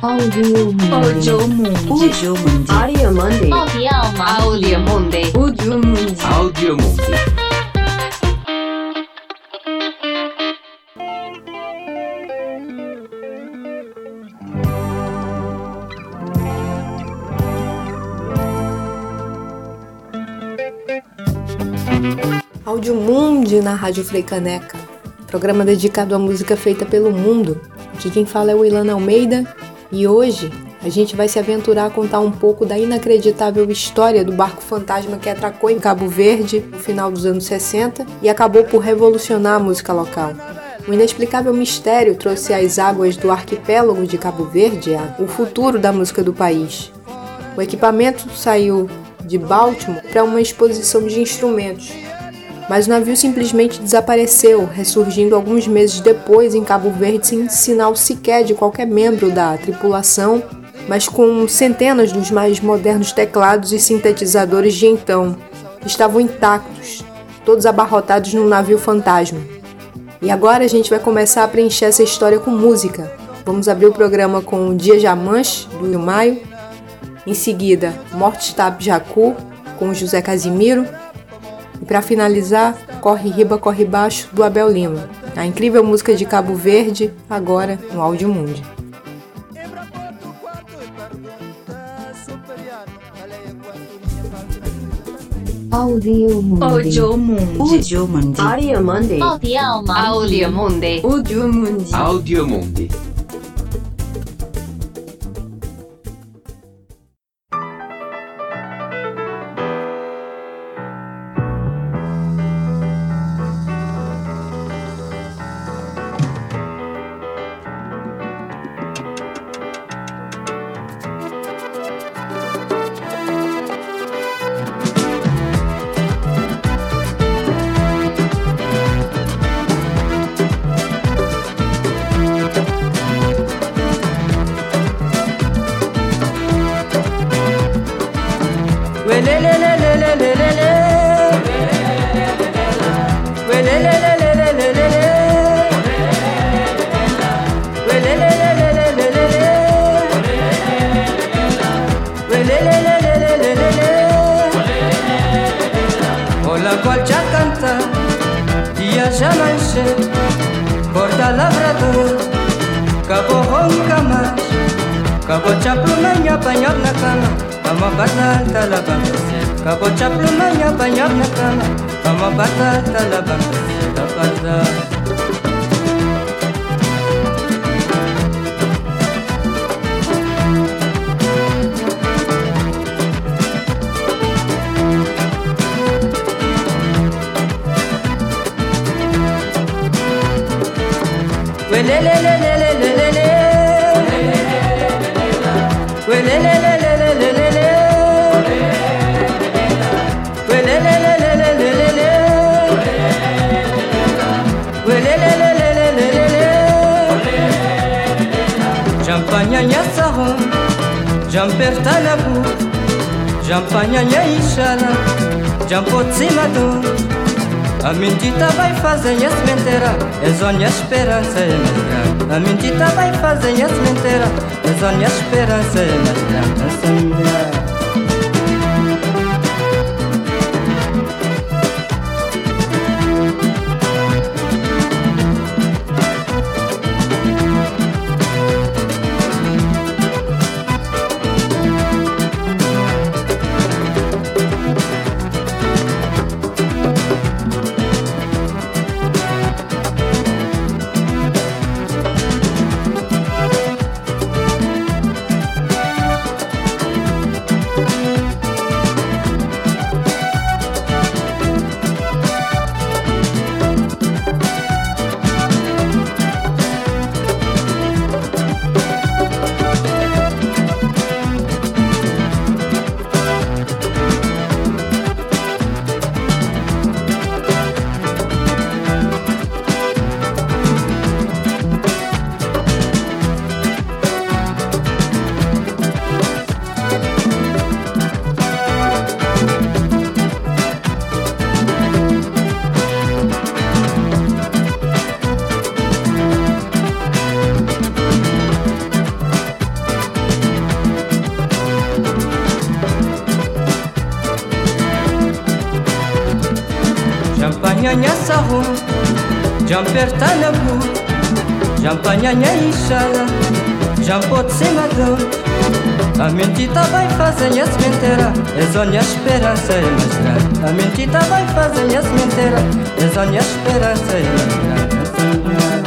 Audio Mundi. Audio Mundi. Audio Mundi. Audio Mundi. Audio Mundi. Audio Mundi. Audio Mundi. Áudio Mundi na Rádio Freicaneca, programa dedicado à música feita pelo mundo. Aqui quem fala é o Ilana Almeida e hoje a gente vai se aventurar a contar um pouco da inacreditável história do barco fantasma que atracou em Cabo Verde no final dos anos 60 e acabou por revolucionar a música local. O inexplicável mistério trouxe às águas do arquipélago de Cabo Verde o futuro da música do país. O equipamento saiu de Baltimore para uma exposição de instrumentos, mas o navio simplesmente desapareceu, ressurgindo alguns meses depois em Cabo Verde sem sinal sequer de qualquer membro da tripulação, mas com centenas dos mais modernos teclados e sintetizadores de então, estavam intactos, todos abarrotados num navio fantasma. E agora a gente vai começar a preencher essa história com música. Vamos abrir o programa com Dia Jamanche, do Maio, em seguida, Morte Tab Jacu, com José Casimiro. E para finalizar, Corre Riba, Corre Baixo, do Abel Lima. A incrível música de Cabo Verde, agora no Áudio Mundi. Audio Mundi. Audio Mundi. Audio Mundi. Audio Mundi. Audio Mundi. Audio Mundi. Audio Mundi. Hola Jampanyanya saron Jampertanabu Jampanyanya ishala Jampotsimador a mentira vai fazer as mentira É zona esperança vai fazer as mentira esperança é Jampertanabu Jampanyanyaishala Jampotsemadão A mentita vai fazer as menteira É zonha esperança é A mentita vai fazer as menteira É zonha esperança é mais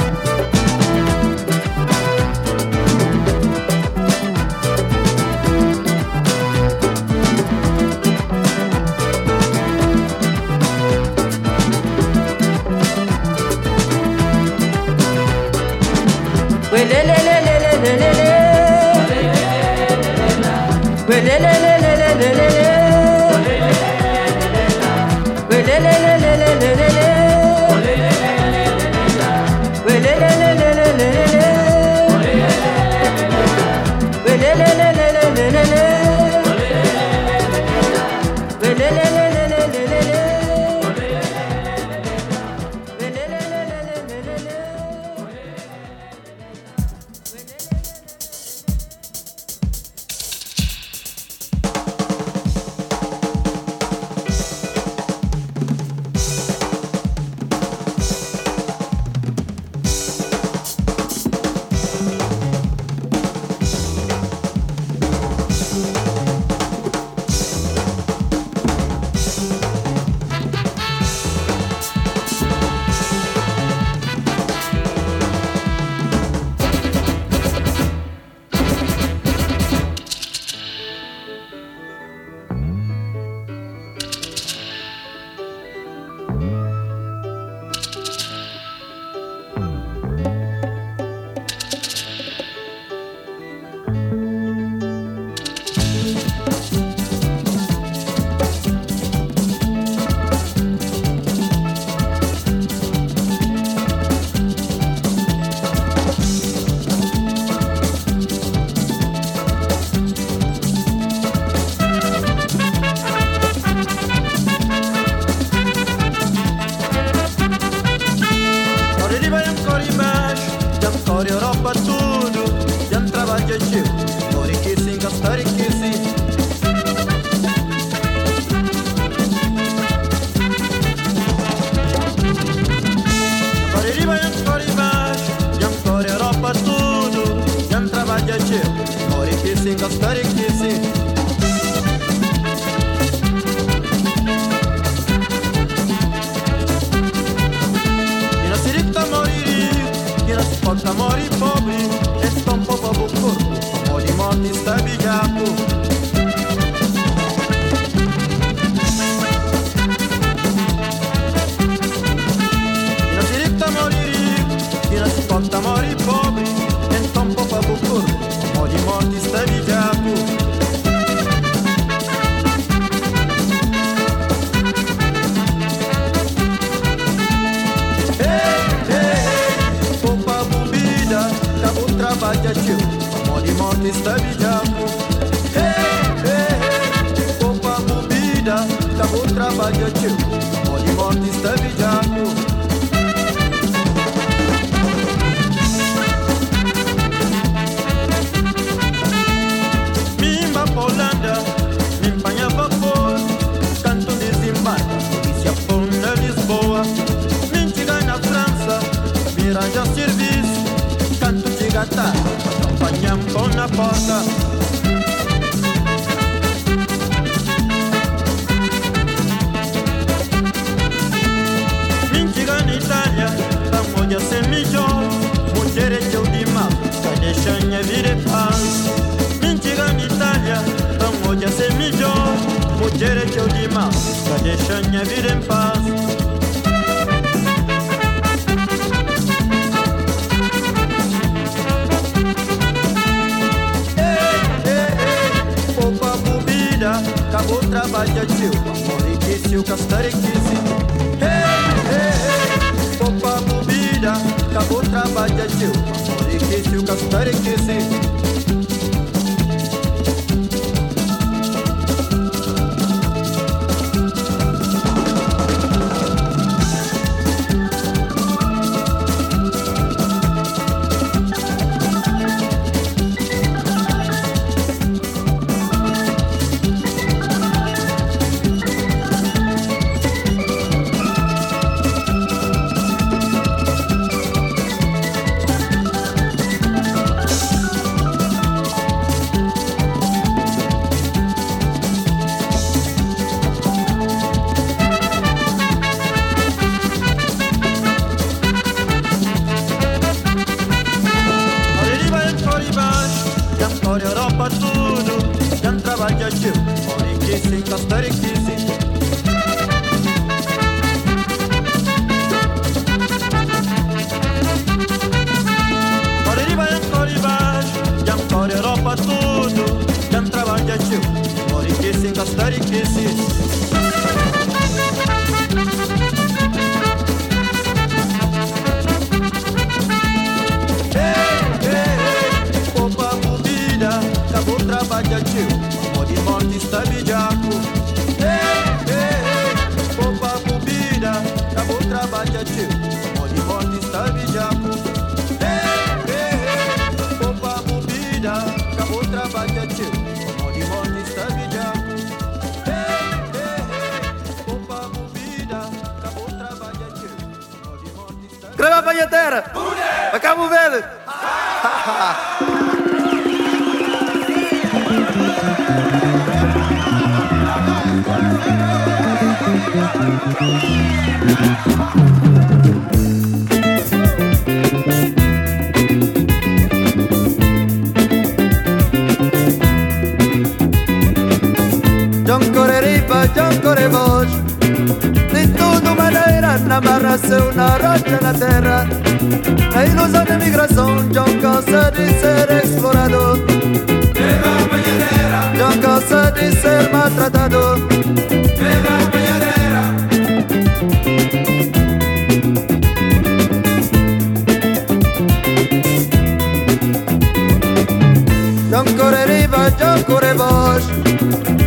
Coreripa, John Correbos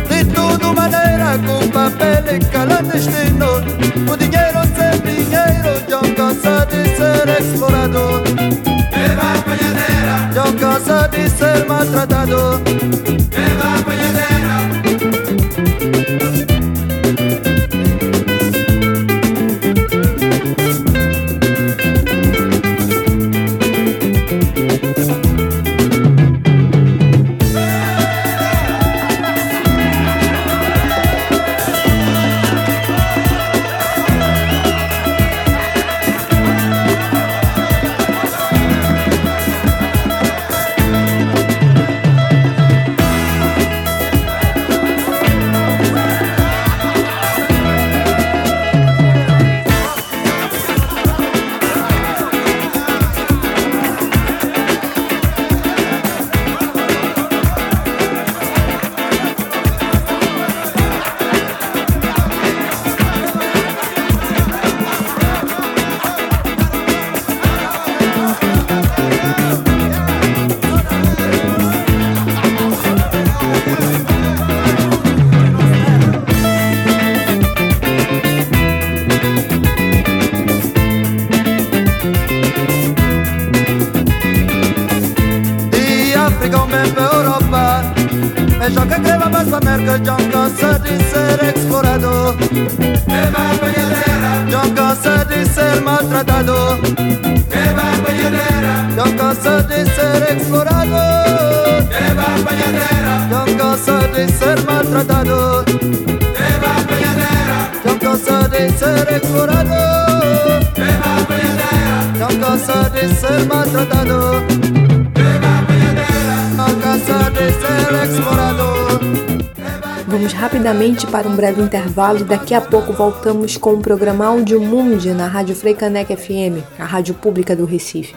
De tudo maneira com papel e clandestino O dinheiro sem dinheiro John cansa de ser explorado John cansa de ser maltratado John cansa de ser maltratado. John cansa de ser explorado John cansa de ser maltratado. John cansa de ser explorado John cansa de ser maltratado. John cansa de ser explorado Vamos rapidamente para um breve intervalo e daqui a pouco voltamos com o programa Áudio Mundi na Rádio Freicaneca FM, a rádio pública do Recife.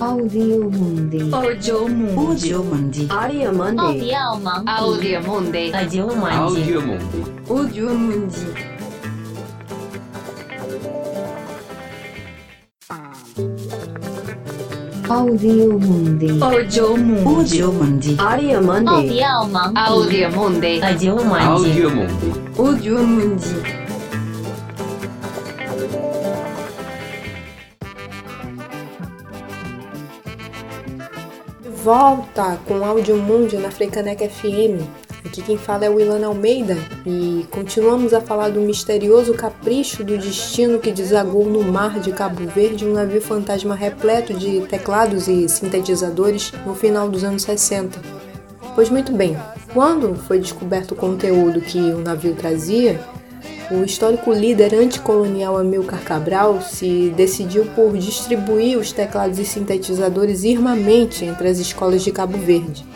Audio Mundi. Audio Mundi Audio Mundi. Audio Mundi. Audio Mundi Audio Mundi. Audiomundi. Audio Mundi. Audio Mundi. Audio Mundi Audio Mundi. Audio Mundi. Audio Mundi Audio Mundi. Audiomundi. Audio Mundi. De volta com o Áudio Mundi na Freicaneca FM. Aqui quem fala é o Ilana Almeida e continuamos a falar do misterioso capricho do destino que desagou no mar de Cabo Verde um navio fantasma repleto de teclados e sintetizadores no final dos anos 60. Pois muito bem, quando foi descoberto o conteúdo que o navio trazia, o histórico líder anticolonial Amilcar Cabral se decidiu por distribuir os teclados e sintetizadores irmamente entre as escolas de Cabo Verde.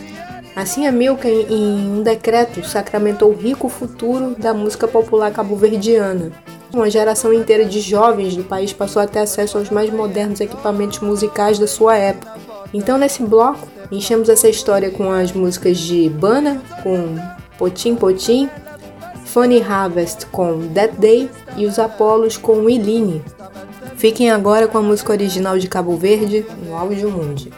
Assim, Amilcar, em um decreto, sacramentou o rico futuro da música popular cabo-verdiana. Uma geração inteira de jovens do país passou a ter acesso aos mais modernos equipamentos musicais da sua época. Então, nesse bloco, enchemos essa história com as músicas de Bana, com Potim Potim, Funny Harvest com That Day e os Apolos com Iline. Fiquem agora com a música original de Cabo Verde no Áudio Mundi.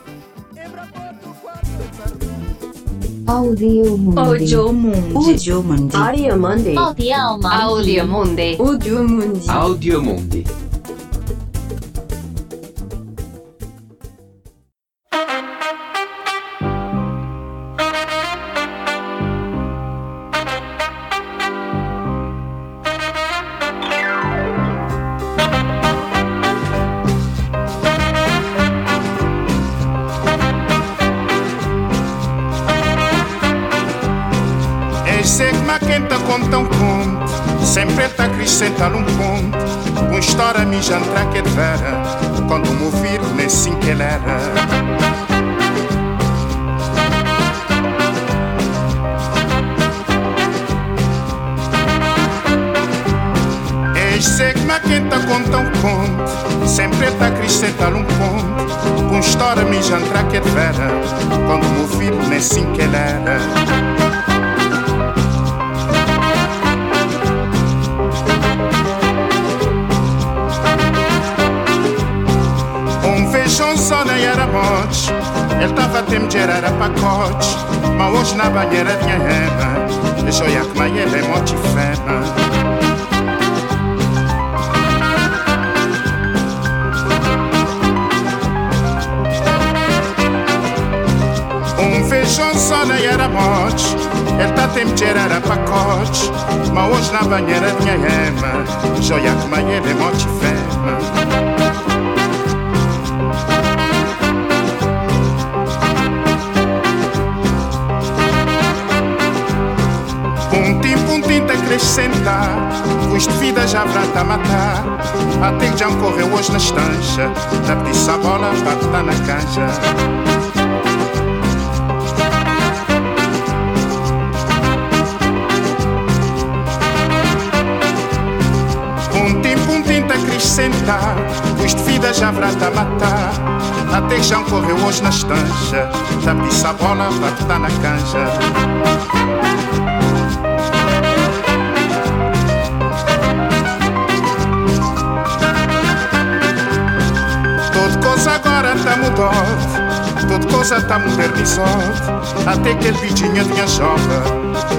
Audio Mundi. Audio Mundi. Audio Mundi. Audio Mundi. Audio Mundi. Audio Mundi. Audio Mundi. Pacote Mas hoje na banheira tinha rema Deixou ya que mais ele é morte fema Um feijão só nem era morte Ele tá a tempo de era pacote Mas hoje na banheira tinha rema Deixou ya que Custo de vida já vrata a matar. Até que já correu hoje na estancha. Da pedir a bola estar na canja. Um tempo, um tinta acrescentar. Custo de vida já vrata a matar. Até que já correu hoje na estancha. Da pedir a bola estar na canja tá mudado, tudo coisa tá modernizado. Até que ele bichinha tinha jova,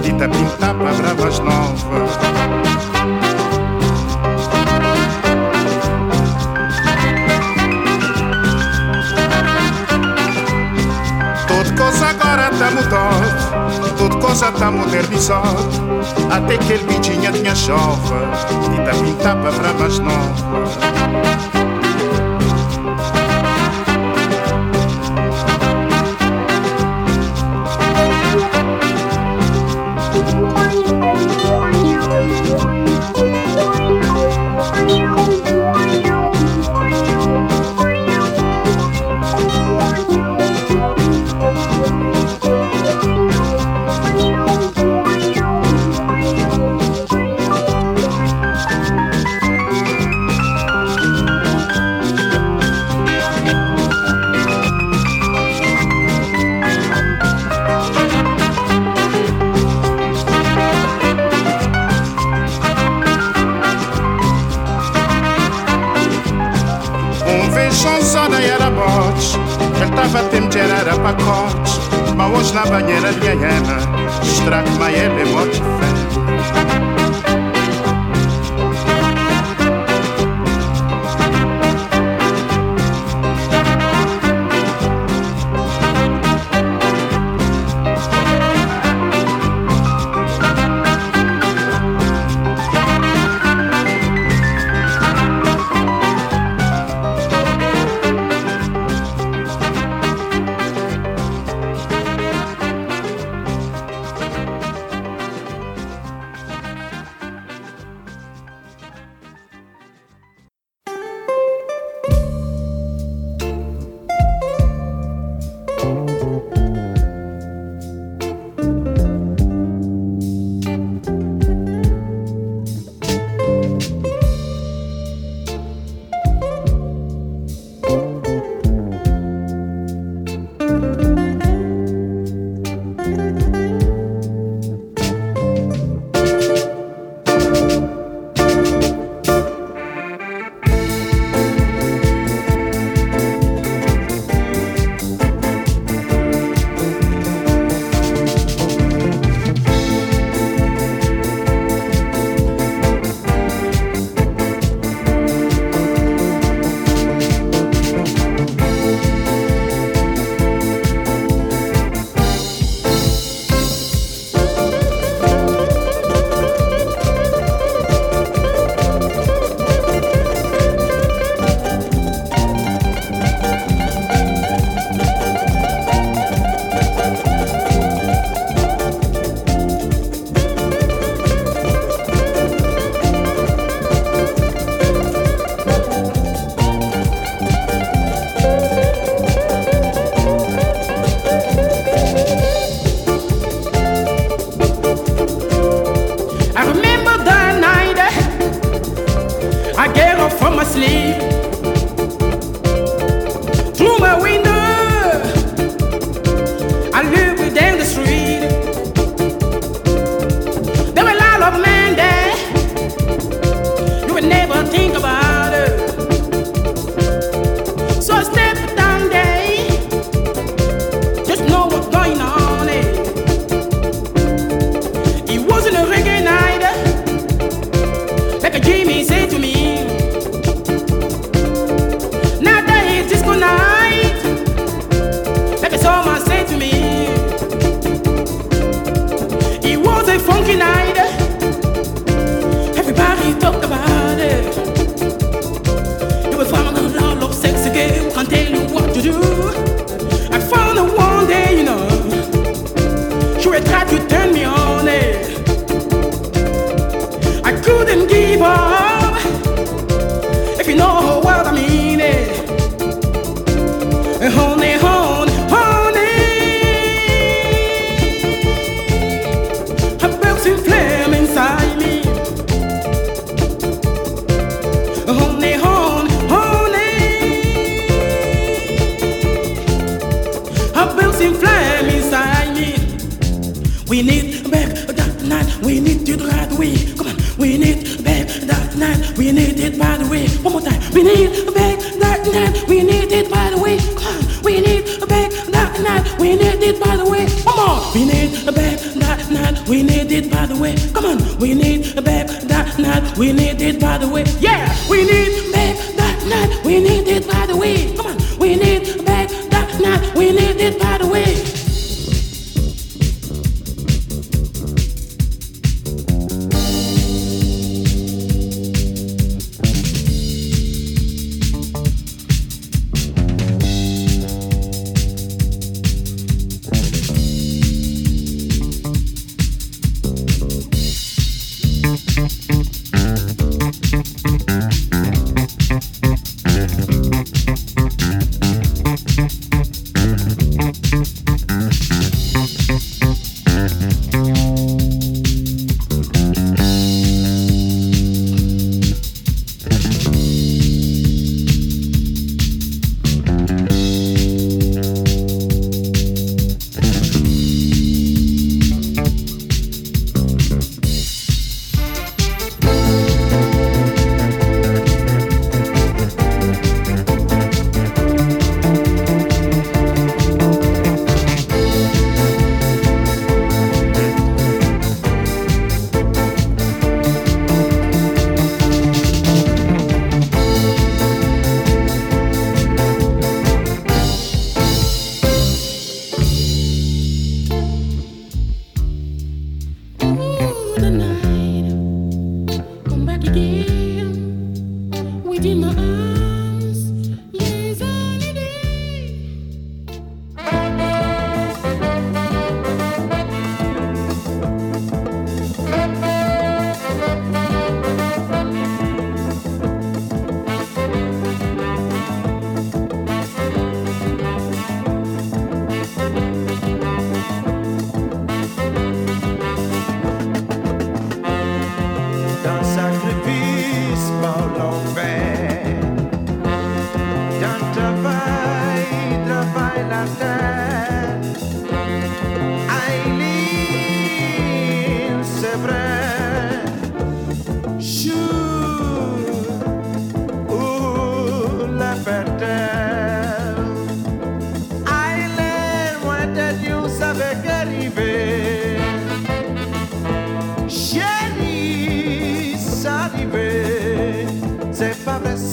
e tá pintar para bravas novas. Coisa agora tá mudado, tudo coisa tá modernizado. Até que ele bichinha tinha jova, e tá pintar para bravas novas.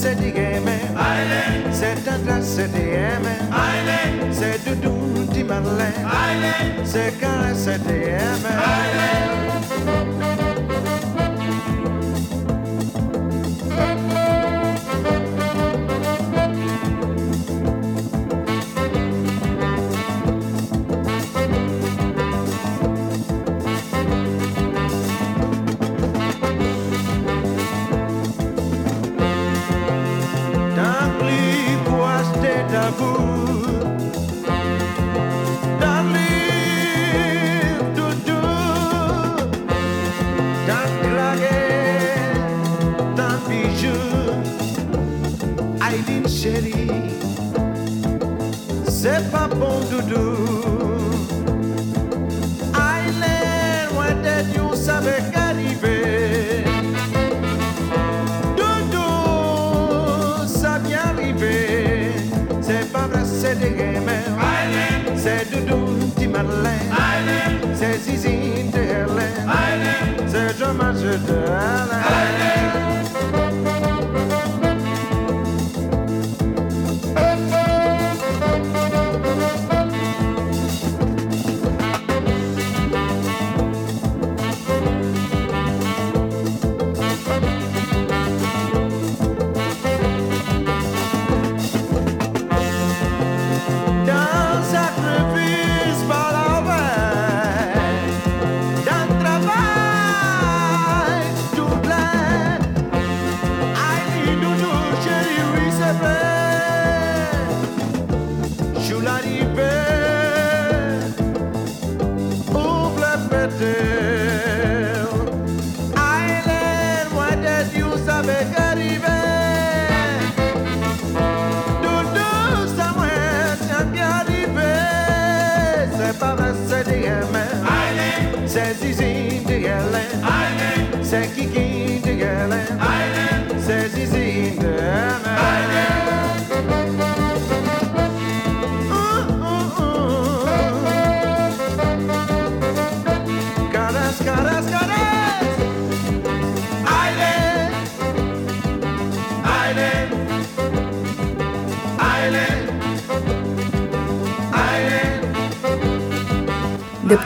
c'est du game, c'est tatra, c'est du game, c'est du doux, du malin, c'est carré, c'est du game. n'est pas bon doudou. Aïe, loin de Dieu, ça m'est arrivé. Doudou, ça m'est arrivé. C'est pas vrai, c'est des gamins. C'est doudou, petit malin. C'est zizi, t'es C'est je mange de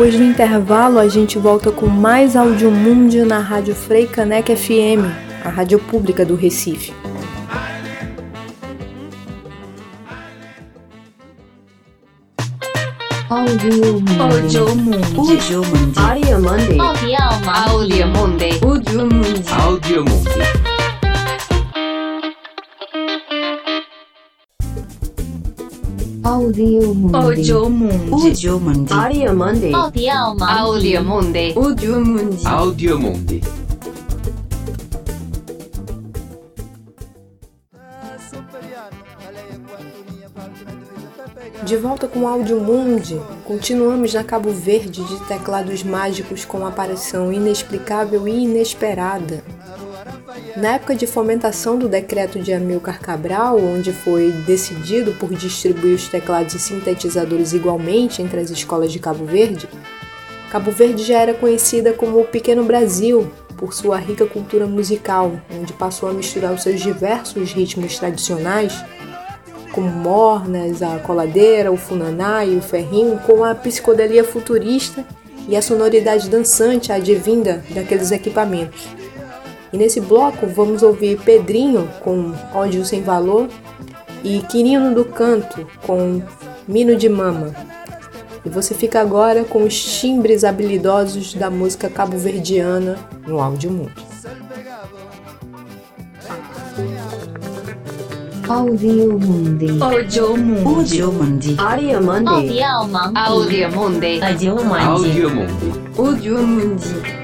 Depois do intervalo, a gente volta com mais Audiomundi na Rádio Freicanec FM, a rádio pública do Recife. Audiomundi. Audiomundi. Audiomundi. Audiomundi. Audiomundi. Audio Mundi. Audio Mundi. Audio Mundi. Audio Mundi. Audio Mundi. Audio Mundi. Audio Mundi. Audio Mundi. De volta com o Áudio Mundi, continuamos na Cabo Verde de teclados mágicos com uma aparição inexplicável e inesperada na época de fomentação do decreto de Amilcar Cabral, onde foi decidido por distribuir os teclados e sintetizadores igualmente entre as escolas de Cabo Verde, Cabo Verde já era conhecida como o Pequeno Brasil por sua rica cultura musical, onde passou a misturar os seus diversos ritmos tradicionais como mornas, a coladeira, o funaná e o ferrinho, com a psicodelia futurista e a sonoridade dançante advinda daqueles equipamentos. E nesse bloco vamos ouvir Pedrinho com Ódio Sem Valor e Quirino do Canto com Mino de Mama. E você fica agora com os timbres habilidosos da música cabo-verdiana no Áudio Mundo. Audio Mundi. Audio Mundi. Audio Mundi. Audio Mundi. Audio Mundi. Audio Mundi. Audio Mundi. Audio Mundi. Aqui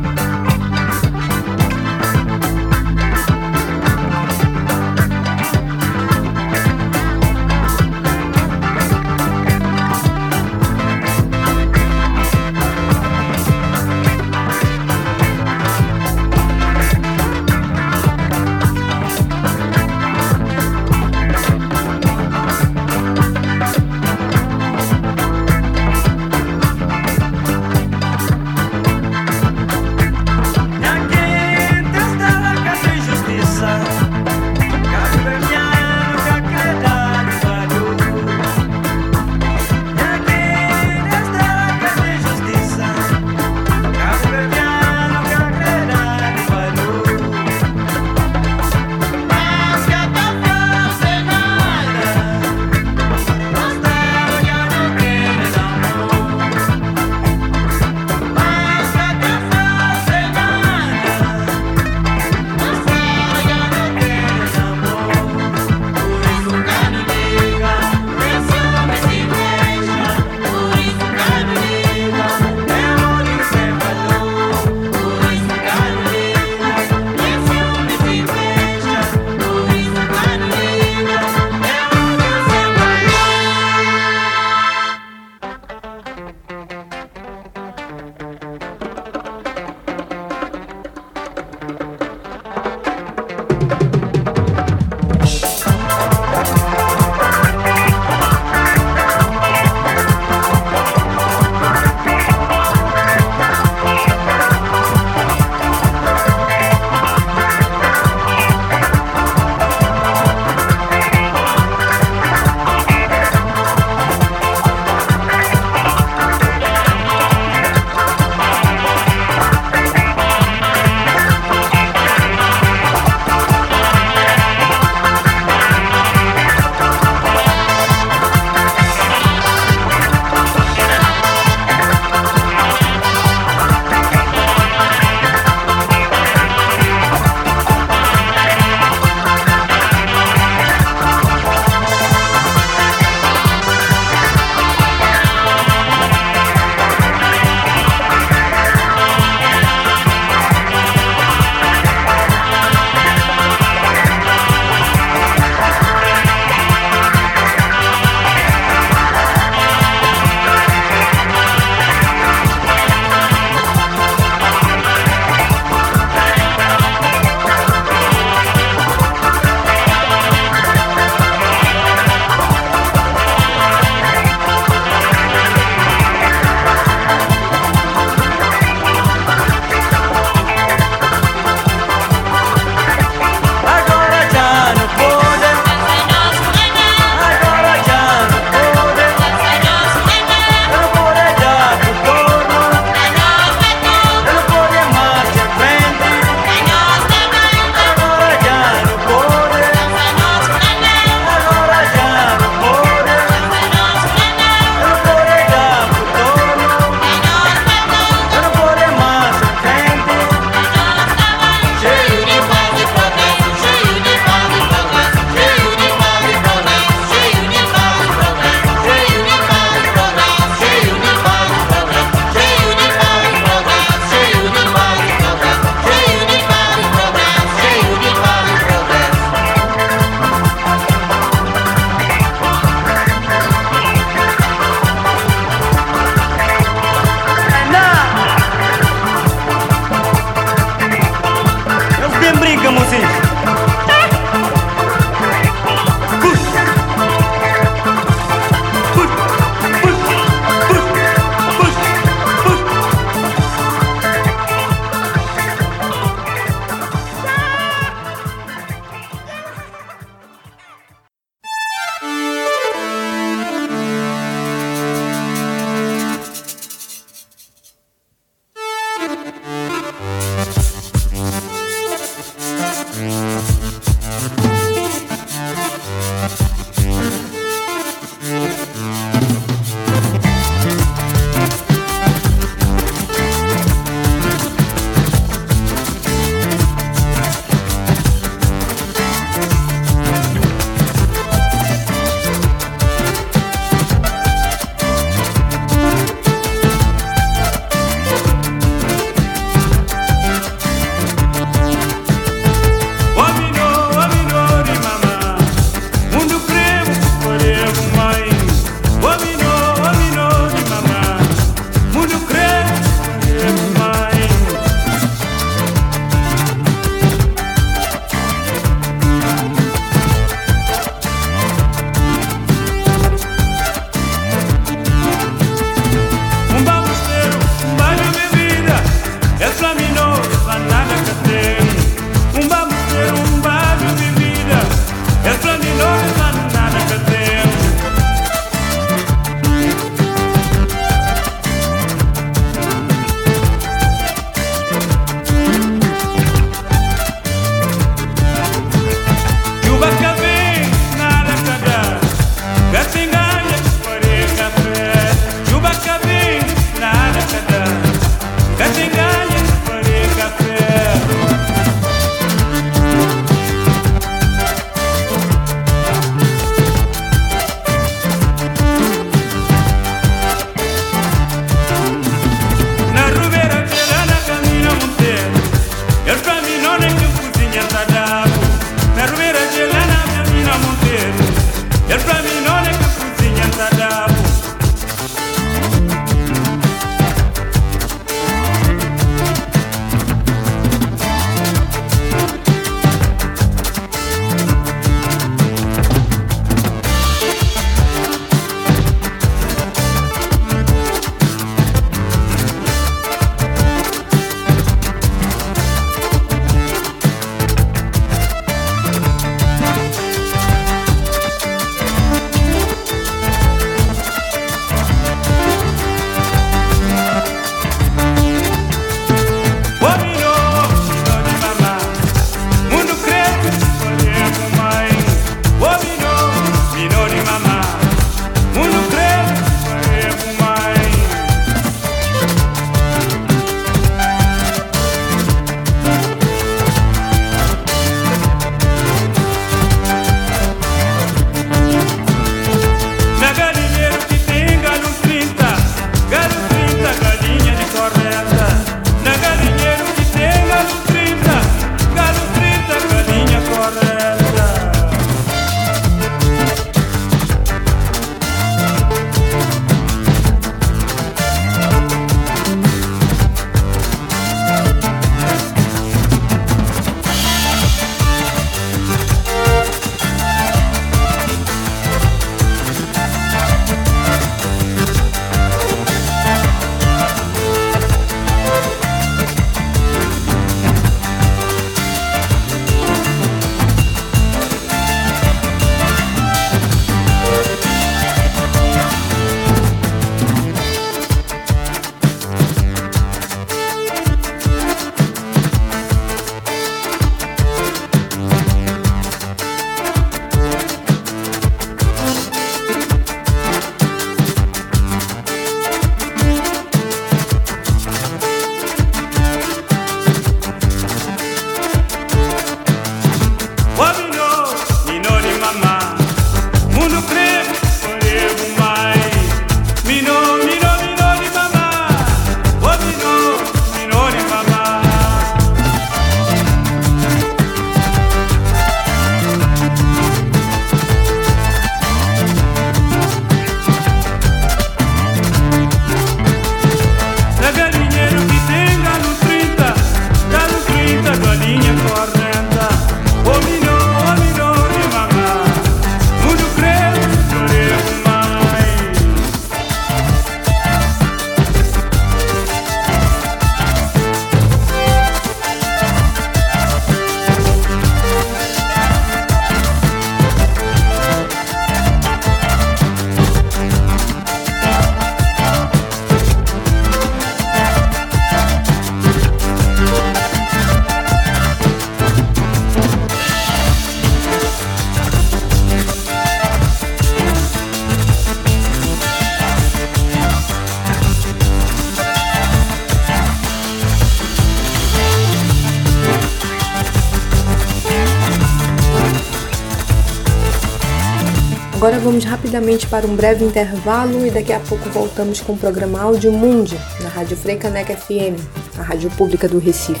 vamos rapidamente para um breve intervalo e daqui a pouco voltamos com o programa Áudio Mundi, na Rádio Freicaneca FM, a rádio pública do Recife.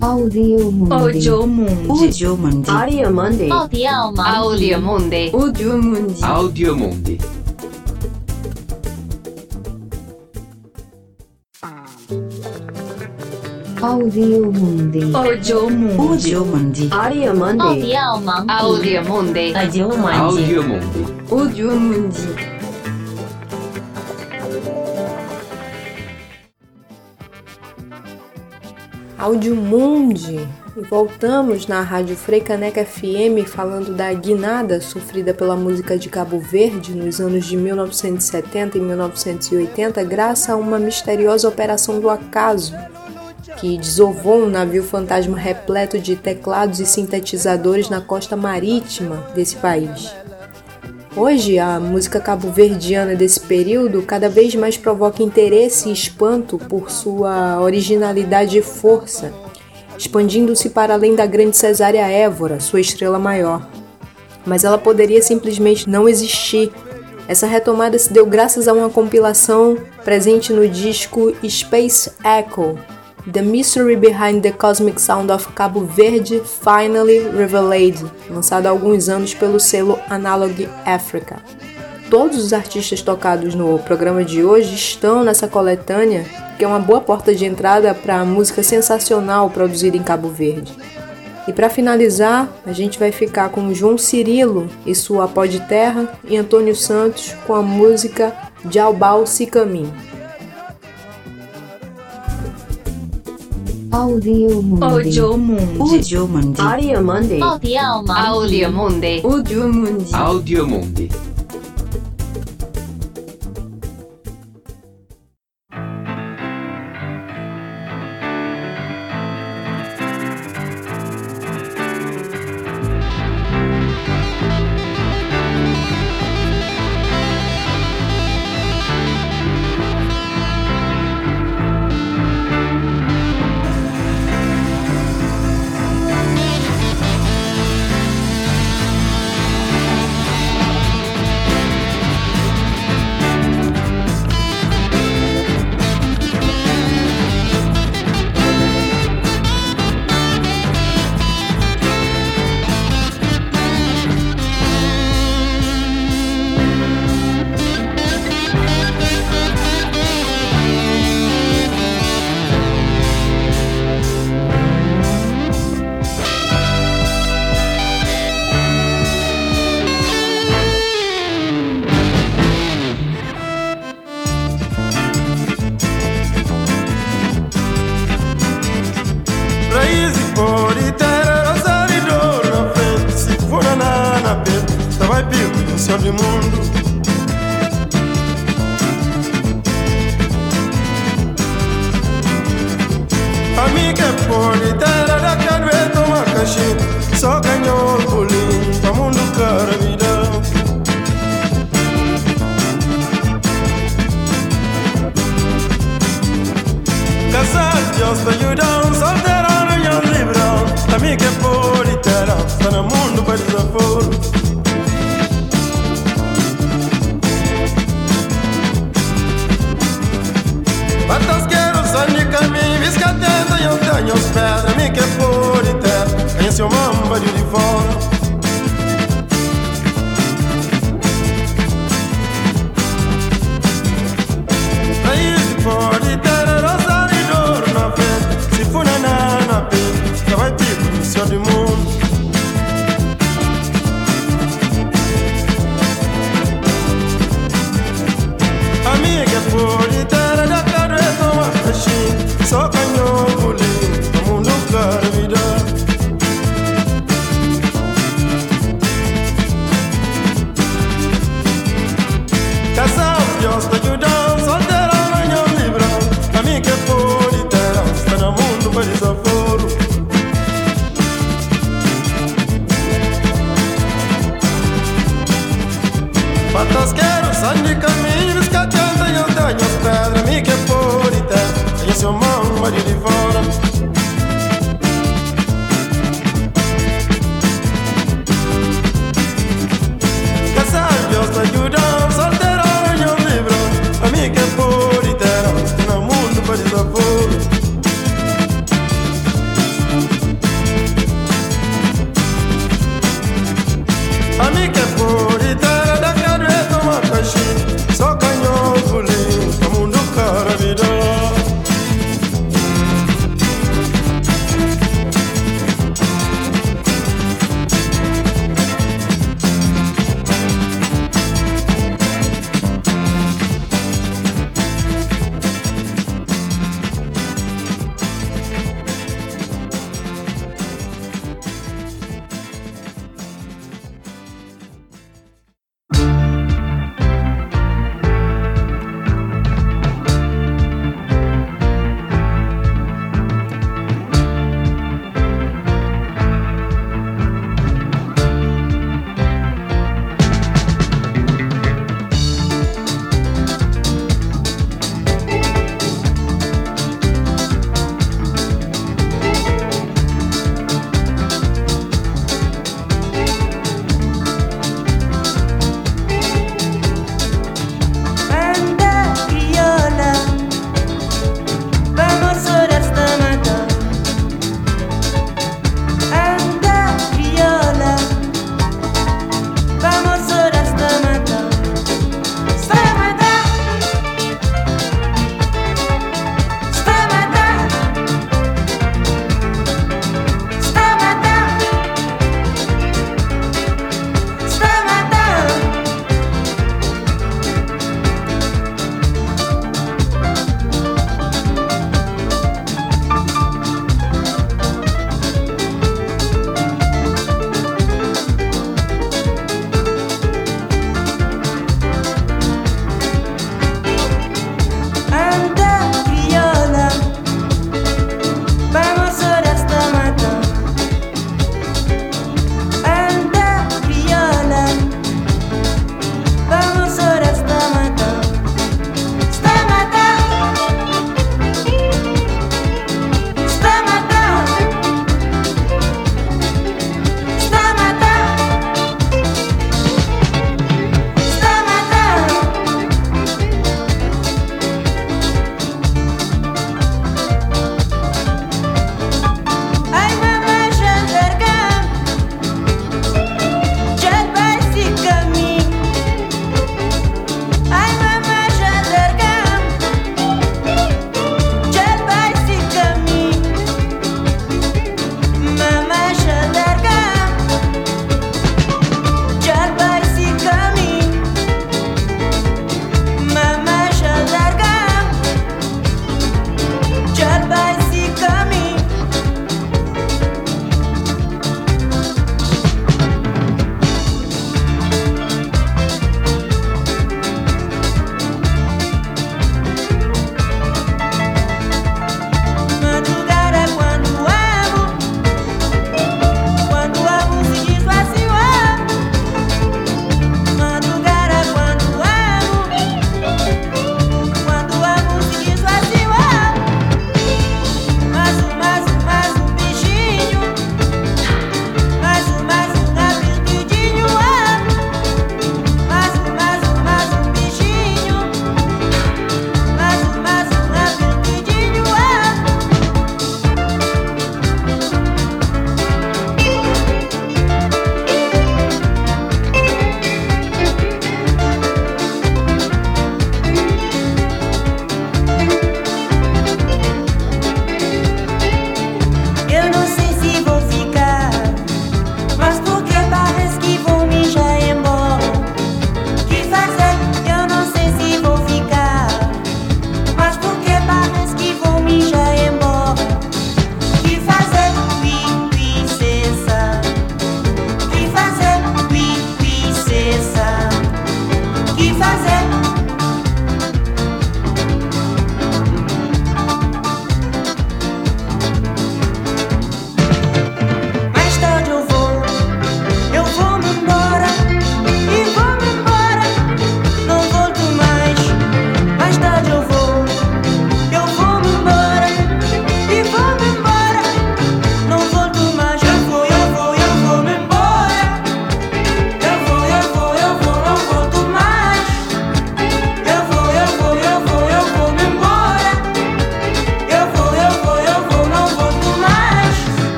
Audio Mundi. Audio Mundi. Audio Mundi. Audio Mundi. Audio Mundi. Audio Mundi. Audio Mundi. Audio Mundi. Audio Mundi. Audio Mundi. Audio Mundi. Audio Mundi. Audio Mundi. Audio Mundi. Audio Mundi. Áudio Mundi. E voltamos na Rádio Freicaneca FM falando da guinada sofrida pela música de Cabo Verde nos anos de 1970 e 1980 graças a uma misteriosa operação do acaso que desovou um navio fantasma repleto de teclados e sintetizadores na costa marítima desse país. Hoje, a música cabo-verdiana desse período cada vez mais provoca interesse e espanto por sua originalidade e força, expandindo-se para além da grande Cesária Évora, sua estrela maior. Mas ela poderia simplesmente não existir. Essa retomada se deu graças a uma compilação presente no disco Space Echo, The Mystery Behind the Cosmic Sound of Cabo Verde Finally Revealed, lançado há alguns anos pelo selo Analog Africa. Todos os artistas tocados no programa de hoje estão nessa coletânea, que é uma boa porta de entrada para a música sensacional produzida em Cabo Verde. E para finalizar, a gente vai ficar com João Cirilo e sua Pó de Terra e Antônio Santos com a música Jalbal Sicamim. Audio Audiomundi. Audiomundi. Audiomundi. Audiomundi. Audiomundi. Audiomundi.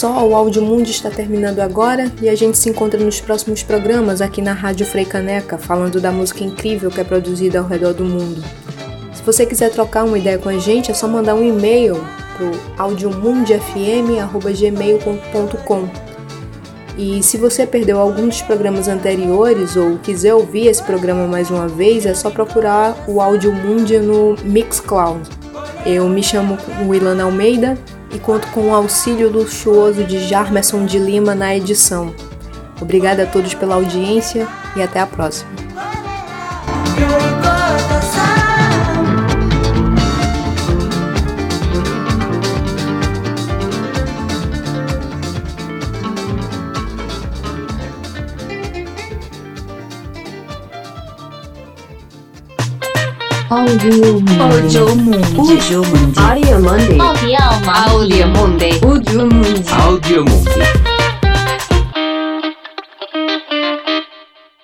Só, o Áudio Mundo está terminando agora e a gente se encontra nos próximos programas aqui na Rádio Frei Caneca, falando da música incrível que é produzida ao redor do mundo. Se você quiser trocar uma ideia com a gente, é só mandar um e-mail para audiomundofm.gmail.com E se você perdeu algum dos programas anteriores ou quiser ouvir esse programa mais uma vez, é só procurar o Áudio Mundi no Mixcloud. Eu me chamo Willan Almeida e conto com o auxílio luxuoso de Jarmerson de Lima na edição. Obrigada a todos pela audiência e até a próxima. Audio Mundi. Audio Mundi. Audio Mundi. Audio Mundi. Audio Mundi. Audio Mundi. Audio Mundi.